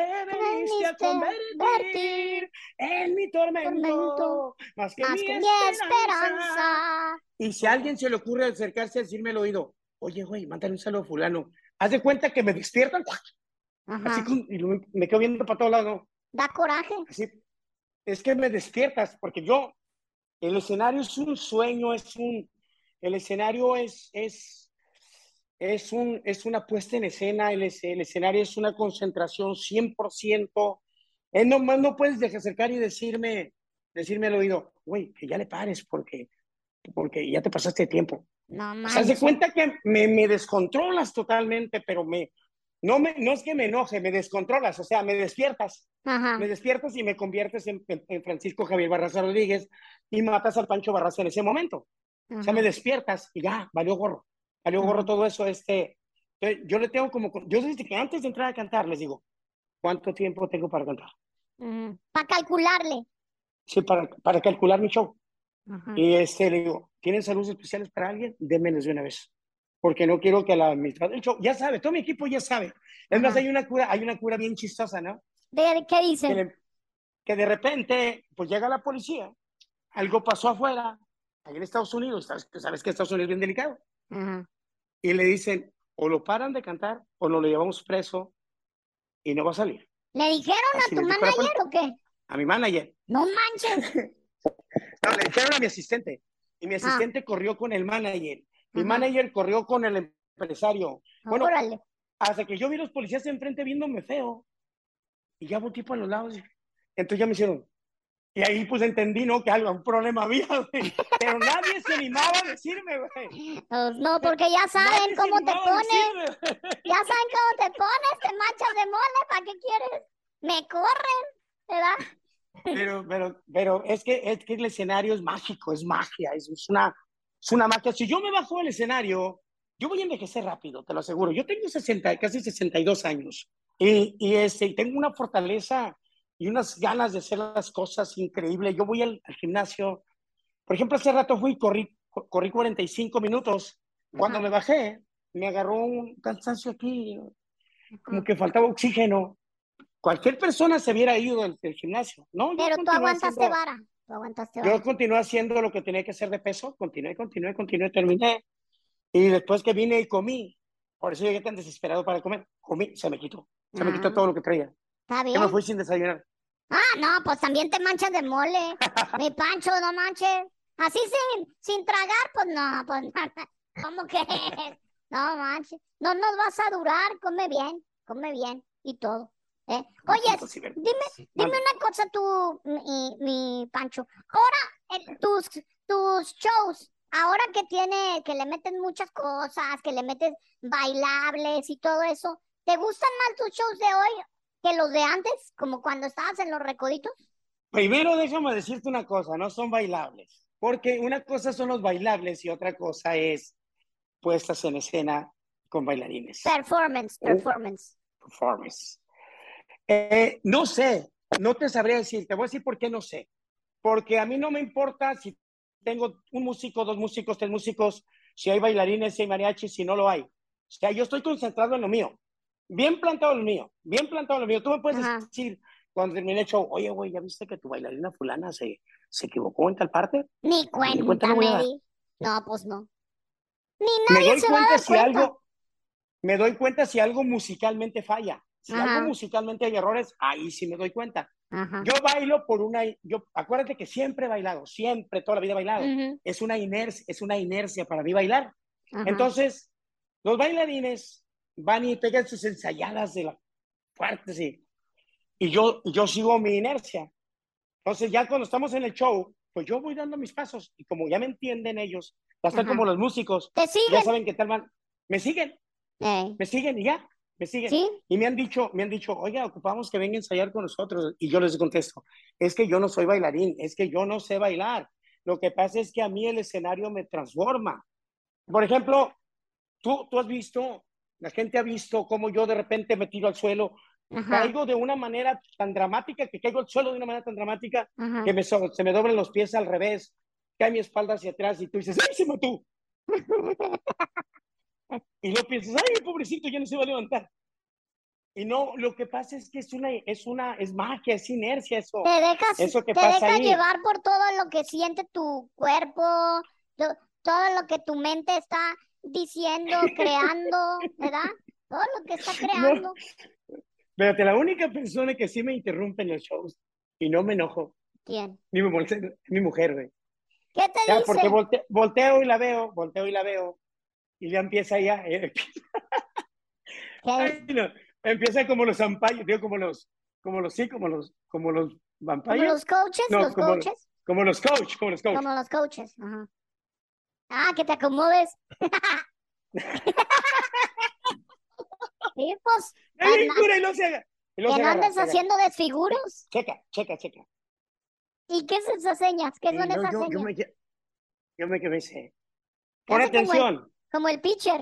S3: te veniste a convertir en mi tormento, más que
S2: Más
S3: mi
S2: que
S3: esperanza.
S2: esperanza.
S3: Y si a alguien se le ocurre acercarse a decirme al oído, oye, güey, mándale un saludo a fulano, haz de cuenta que me despiertan, así con- y me, me quedo viendo para todos lados,
S2: Da coraje.
S3: así, es que me despiertas, porque yo, el escenario es un sueño, es un, el escenario es, es, es, un, es una puesta en escena, el, el escenario es una concentración 100%, es nomás no puedes dejar acercar y decirme, decirme al oído, güey, que ya le pares, porque, porque ya te pasaste de tiempo.
S2: No
S3: O sea, haz de
S2: manches.
S3: cuenta que me, me descontrolas totalmente, pero me, no, me, no es que me enoje, me descontrolas, o sea, me despiertas,
S2: Ajá.
S3: me despiertas y me conviertes en, en- en Francisco Javier Barraza Rodríguez y matas al Pancho Barraza en ese momento. O sea, me
S2: Ajá.
S3: despiertas y ya, valió gorro, valió gorro todo eso, este, yo le tengo como, yo desde que antes de entrar a cantar les digo, cuánto tiempo tengo para cantar.
S2: Para calcularle.
S3: Sí, para, para calcular mi show.
S2: Ajá.
S3: Y este, le digo, ¿tienen saludos especiales para alguien? Démelos de una vez. Porque no quiero que la administración del show, ya sabe, todo mi equipo ya sabe. Es más, hay una cura, hay una cura bien chistosa, ¿no?
S2: ¿De qué
S3: Que,
S2: dice?
S3: le- que de repente, pues llega la policía, algo pasó afuera, ahí en Estados Unidos, sabes, sabes que Estados Unidos es bien delicado,
S2: Ajá.
S3: Y le dicen, o lo paran de cantar, o nos lo llevamos preso y no va a salir.
S2: ¿Le dijeron
S3: Así
S2: a tu manager o qué?
S3: A mi manager.
S2: No manches.
S3: No, le dijeron a mi asistente. Y mi asistente corrió con el manager. Mi
S2: Ah. Ajá.
S3: manager corrió con el empresario. Bueno,
S2: Órale.
S3: hasta que yo vi los policías enfrente viéndome feo. Y ya volteé para los lados. Entonces ya me hicieron. Y ahí pues entendí, ¿no? Que algo, un problema había, güey. Pero nadie se animaba a decirme, güey.
S2: Pues no, porque ya saben
S3: Nadie
S2: cómo te pones. Ya saben cómo te pones. Te manchas de mole. ¿Para qué quieres? Me corren. ¿Verdad?
S3: Pero, pero, pero es que, es que el escenario es mágico, es magia, es, es una, es una magia. Si yo me bajo del escenario, yo voy a envejecer rápido, te lo aseguro. Yo tengo 60, casi 62 años y, y, este, y tengo una fortaleza y unas ganas de hacer las cosas increíbles. Yo voy al, al gimnasio. Por ejemplo, hace rato fui y corrí, co- corrí 45 minutos. Cuando
S2: Ajá.
S3: me bajé, me agarró un cansancio aquí, como que faltaba oxígeno. Cualquier persona se hubiera ido del, del gimnasio, ¿no? Yo
S2: Pero tú aguantaste
S3: haciendo-
S2: vara. Tú aguantaste
S3: yo
S2: vara.
S3: continué haciendo lo que tenía que hacer de peso, continué, continué, continué, terminé. Y después que vine y comí, por eso llegué tan desesperado para comer, comí, se me quitó, se me quitó
S2: Ah.
S3: todo lo que traía.
S2: Está
S3: Yo me fui sin desayunar.
S2: Ah, no, pues también te manchas de mole. Mi Pancho, no manches. Así sin, sin tragar, pues no, pues no. ¿Cómo que? No manches. No nos vas a durar. Come bien, come bien y todo. ¿eh? Oye,
S3: Pues,
S2: dime, dime una cosa tú, mi, mi Pancho. Ahora, tus, tus shows, ahora que tiene, que le meten muchas cosas, que le metes bailables y todo eso, ¿te gustan más tus shows de hoy que los de antes? Como cuando estabas en los recoditos.
S3: Primero déjame decirte una cosa, no son bailables, porque una cosa son los bailables y otra cosa es puestas en escena con bailarines.
S2: Performance,
S3: Oh.
S2: performance.
S3: performance. Eh, no sé, no te sabría decir, te voy a decir por qué no sé. Porque a mí no me importa si tengo un músico, dos músicos, tres músicos, si hay bailarines, si hay mariachis, si no lo hay. O sea, yo estoy concentrado en lo mío. Bien plantado en lo mío, bien plantado en lo mío. Tú me puedes
S2: Ajá.
S3: decir cuando termine el show, oye, güey, ¿ya viste que tu bailarina fulana se, se equivocó en tal parte?
S2: Ni
S3: cuenta
S2: cuenta
S3: no voy a
S2: me di. No, pues no. Ni
S3: me
S2: nadie
S3: doy
S2: se va a
S3: cuenta
S2: dar
S3: si
S2: cuenta.
S3: algo, me doy cuenta si algo musicalmente falla. Si
S2: Ajá.
S3: algo musicalmente hay errores, ahí sí me doy cuenta.
S2: Ajá.
S3: Yo bailo por una, yo, acuérdate que siempre he bailado, siempre, toda la vida he bailado.
S2: Ujú,
S3: Es una inercia, es una inercia para mí bailar.
S2: ajá.
S3: Entonces, los bailarines van y pegan sus ensayadas de la fuertes y, y yo, yo sigo mi inercia. Entonces, ya cuando estamos en el show, pues yo voy dando mis pasos y como ya me entienden ellos, ya están
S2: Ajá.
S3: como los músicos,
S2: ¿Te
S3: ya
S2: siguen?
S3: saben qué tal van, me siguen,
S2: Eh,
S3: me siguen y ya, me siguen.
S2: ¿Sí?
S3: Y me han dicho, me han dicho, oiga, ocupamos que venga a ensayar con nosotros. Y yo les contesto, es que yo no soy bailarín, es que yo no sé bailar. Lo que pasa es que a mí el escenario me transforma. Por ejemplo, tú, tú has visto, la gente ha visto cómo yo de repente me tiro al suelo,
S2: Ajá.
S3: caigo de una manera tan dramática, que caigo al suelo de una manera tan dramática,
S2: Ajá.
S3: que me, se me doblan los pies al revés, cae mi espalda hacia atrás y tú dices, ¡ay, se mató! Y luego piensas, ¡ay, pobrecito, ya no se va a levantar! Y no, lo que pasa es que es una, es una, es magia, es inercia eso.
S2: Te dejas,
S3: Eso que
S2: te
S3: pasa
S2: dejas llevar por todo lo que siente tu cuerpo, to- todo lo que tu mente está diciendo, creando, ¿verdad? Todo lo que está creando.
S3: Espérate, la única persona que sí me interrumpe en los shows y no me enojo,
S2: ¿Quién?
S3: es mi mujer, güey.
S2: ¿Qué te
S3: Ya,
S2: dice?
S3: porque volte- volteo y la veo, volteo y la veo, y ya empieza ya, eh,
S2: ¿Qué
S3: ay, no, empieza como los vampires, digo, como los, como los, sí, como los, como los
S2: Como
S3: vampires,
S2: los coaches,
S3: No,
S2: los
S3: como-
S2: coaches,
S3: como los coach, como los coach.
S2: como los coaches. Ajá. Ah, que te acomodes. Sí, pues,
S3: ¡Ay, cura! Y luego se haga- y luego
S2: que
S3: se
S2: no andes
S3: agarra.
S2: haciendo desfiguros.
S3: Checa, checa, checa.
S2: ¿Y qué son esas señas? ¿Qué
S3: Y
S2: son
S3: yo,
S2: esas
S3: yo, yo
S2: señas?
S3: me, yo me quedé. Pon
S2: Hace como el-
S3: atención,
S2: Como el pitcher.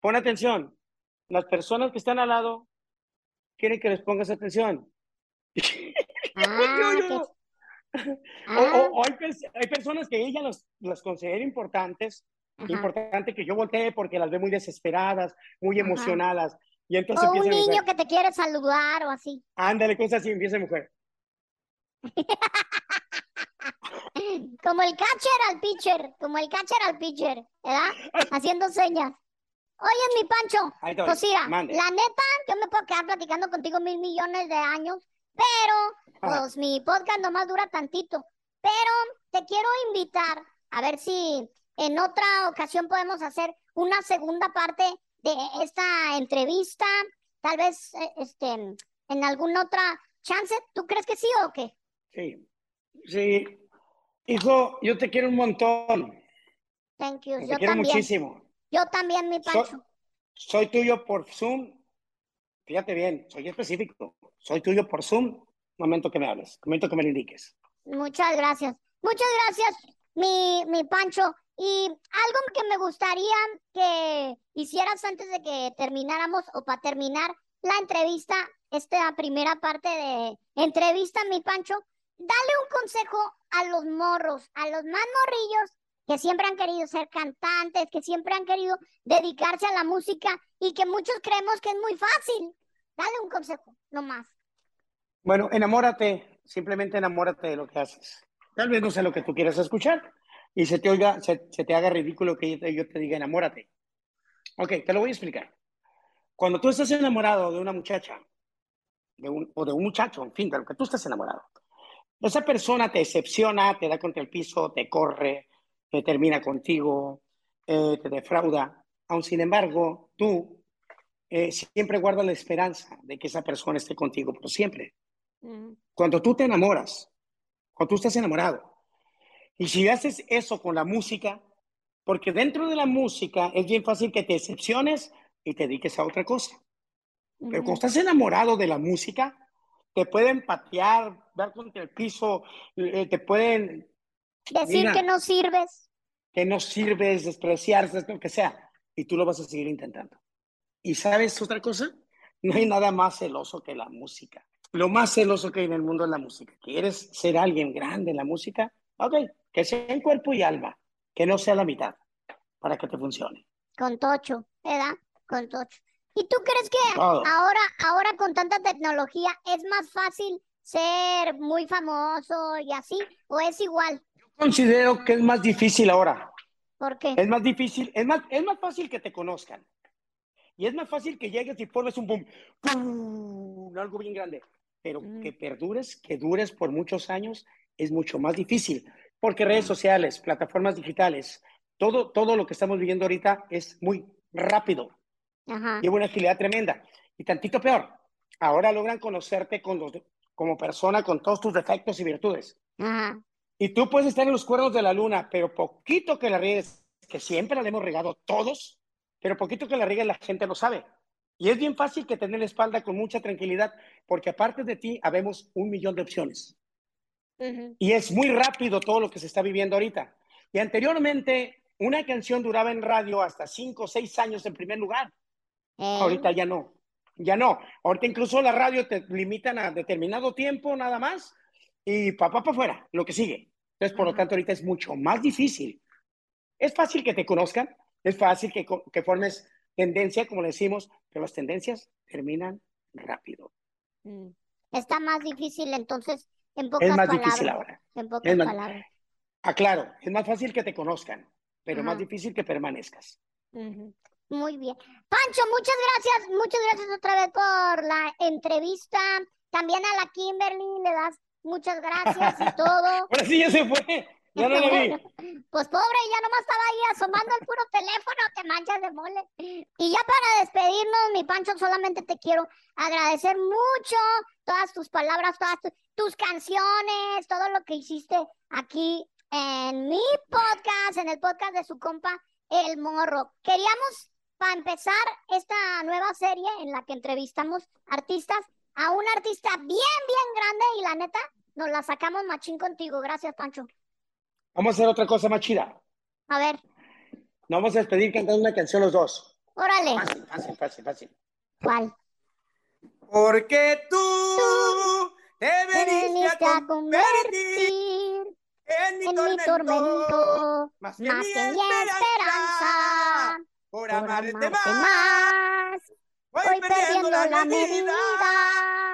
S3: pon atención. Las personas que están al lado quieren que les pongas atención.
S2: Ah,
S3: Yo- yo-
S2: que-
S3: o-
S2: ah,
S3: o- o hay, hay personas que ella las, las considera importantes,
S2: ajá.
S3: importante que yo voltee porque las ve muy desesperadas, muy
S2: Ajá.
S3: emocionadas. Y entonces
S2: O un niño
S3: mujer,
S2: que te quiere saludar o así.
S3: ándale, cosas así, empieza mujer.
S2: Como el catcher al pitcher, como el catcher al pitcher, ¿verdad? Haciendo señas. Oye, mi Pancho, pues mira, la neta, yo me puedo quedar platicando contigo mil millones de años, pero pues mi podcast nomás dura tantito. Pero te quiero invitar a ver si en otra ocasión podemos hacer una segunda parte de esta entrevista, tal vez eh, este en alguna otra chance. ¿Tú crees que sí o qué?
S3: Sí, sí. Hijo, yo te quiero un montón.
S2: Thank you.
S3: Te
S2: Yo
S3: quiero
S2: también.
S3: muchísimo.
S2: Yo también, mi Pancho.
S3: soy tuyo por Zoom. Fíjate bien, soy específico. Soy tuyo por Zoom. Momento que me hables, momento que me indiques.
S2: Muchas gracias. Muchas gracias, mi, mi Pancho. Y algo que me gustaría que hicieras antes de que termináramos o para terminar la entrevista, esta primera parte de entrevista, mi Pancho, dale un consejo a los morros, a los más morrillos que siempre han querido ser cantantes, que siempre han querido dedicarse a la música y que muchos creemos que es muy fácil. Dale un consejo, no más.
S3: Bueno, enamórate, simplemente enamórate de lo que haces. Tal vez no sea lo que tú quieras escuchar y se te oiga, se, te haga ridículo que yo te, diga enamórate. Ok, te lo voy a explicar. Cuando tú estás enamorado de una muchacha o de un muchacho, en fin, de lo que tú estás enamorado, esa persona te decepciona, te da contra el piso, te corre, te termina contigo, eh, te defrauda. Aun sin embargo, tú eh, siempre guardas la esperanza de que esa persona esté contigo por siempre
S2: Mm,
S3: cuando tú te enamoras, cuando tú estás enamorado, y si haces eso con la música, porque dentro de la música es bien fácil que te decepciones y te dediques a otra cosa. Pero cuando estás enamorado de la música, te pueden patear, dar contra el piso, eh, te pueden
S2: Decir
S3: Mira.
S2: que no sirves.
S3: que no sirves, despreciarse, lo que sea, y tú lo vas a seguir intentando. ¿Y sabes otra cosa? No hay nada más celoso que la música. Lo más celoso que hay en el mundo es la música. ¿Quieres ser alguien grande en la música? Ok, que sea en cuerpo y alma, que no sea la mitad, para que te funcione.
S2: Con Tocho, ¿verdad? Con Tocho. ¿Y tú crees que
S3: Todo.
S2: ahora, ahora con tanta tecnología es más fácil ser muy famoso y así? ¿O es igual?
S3: Considero que es más difícil ahora.
S2: ¿Por qué?
S3: Es más difícil, es más, es más fácil que te conozcan. Y es más fácil que llegues y formes un boom, ¡pum! algo bien grande. Pero
S2: Mm.
S3: que perdures, que dures por muchos años, es mucho más difícil. Porque redes sociales, plataformas digitales, todo, todo lo que estamos viviendo ahorita es muy rápido.
S2: Ajá.
S3: Lleva una agilidad tremenda. Y tantito peor, ahora logran conocerte con los, como persona con todos tus defectos y virtudes.
S2: Ajá.
S3: Y tú puedes estar en los cuernos de la luna, pero poquito que la riegues, que siempre la hemos regado todos, pero poquito que la riegues la gente lo sabe. Y es bien fácil que tener la espalda con mucha tranquilidad, porque aparte de ti, habemos un millón de opciones. Y es muy rápido todo lo que se está viviendo ahorita. Y anteriormente, una canción duraba en radio hasta cinco o seis años en primer lugar.
S2: Eh,
S3: Ahorita ya no. Ya no. Ahorita incluso la radio te limitan a determinado tiempo nada más y papá para afuera, lo que sigue. Entonces, por lo tanto, ahorita es mucho más difícil. Es fácil que te conozcan, es fácil que, que formes tendencia, como le decimos, pero las tendencias terminan rápido.
S2: mm. Está más difícil entonces, en pocas
S3: Es más
S2: palabras.
S3: difícil ahora.
S2: En pocas
S3: más-
S2: palabras.
S3: Aclaro, es más fácil que te conozcan, pero
S2: Ajá.
S3: más difícil que permanezcas.
S2: Muy bien. Pancho, muchas gracias, muchas gracias otra vez por la entrevista. También a la Kimberly le das muchas gracias y todo.
S3: Ahora sí ya se fue, ya no la vi.
S2: Pues pobre, ya nomás estaba ahí asomando el puro teléfono, te manchas de mole. Y ya para despedirnos, mi Pancho, solamente te quiero agradecer mucho todas tus palabras, todas tu- tus canciones, todo lo que hiciste aquí en mi podcast, en el podcast de su compa, El Morro. Queríamos, para empezar esta nueva serie en la que entrevistamos artistas, a un artista bien, bien grande y la neta, nos la sacamos machín contigo. Gracias, Pancho.
S3: Vamos a hacer otra cosa más chida.
S2: A ver,
S3: Nos vamos a despedir cantando una canción los dos.
S2: órale.
S3: Fácil, fácil, fácil, fácil.
S2: ¿Cuál?
S3: Porque tú, te
S2: Te
S3: veniste a convertir en mi
S2: en
S3: tormento,
S2: tormento,
S3: más que
S2: más
S3: mi
S2: que mi esperanza,
S3: por
S2: por
S3: amarte
S2: amarte
S3: más.
S2: más.
S3: Voy
S2: Voy perdiendo la medida,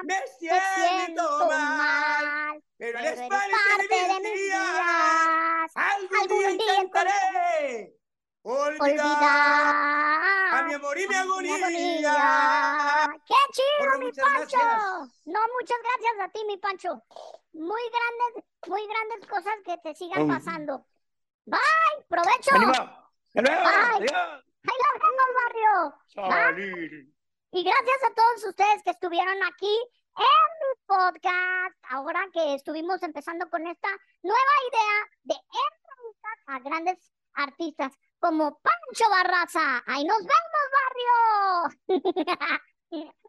S3: me
S2: me
S3: siento
S2: siento
S3: mal,
S2: mal,
S3: pero eres parte
S2: parte
S3: de
S2: de
S3: mis días.
S2: días.
S3: Algún
S2: Algún
S3: día
S2: día
S3: intentaré olvidar
S2: Olvidar
S3: a mi amor y mi
S2: mi
S3: agonía.
S2: agonía. ¡Qué chido, mi Pancho!
S3: gracias.
S2: No, muchas gracias a ti, mi Pancho. Muy grandes, muy grandes cosas que te sigan
S3: Mm.
S2: pasando. Bye, provecho.
S3: ¡Ánimo! ¡Hasta luego!
S2: Bye.
S3: ¡Adiós!
S2: Ahí nos vemos, barrio.
S3: Salir.
S2: Y gracias a todos ustedes que estuvieron aquí en mi podcast. Ahora que estuvimos empezando con esta nueva idea de entrevistar a grandes artistas como Pancho Barraza. Ahí nos vemos, barrio.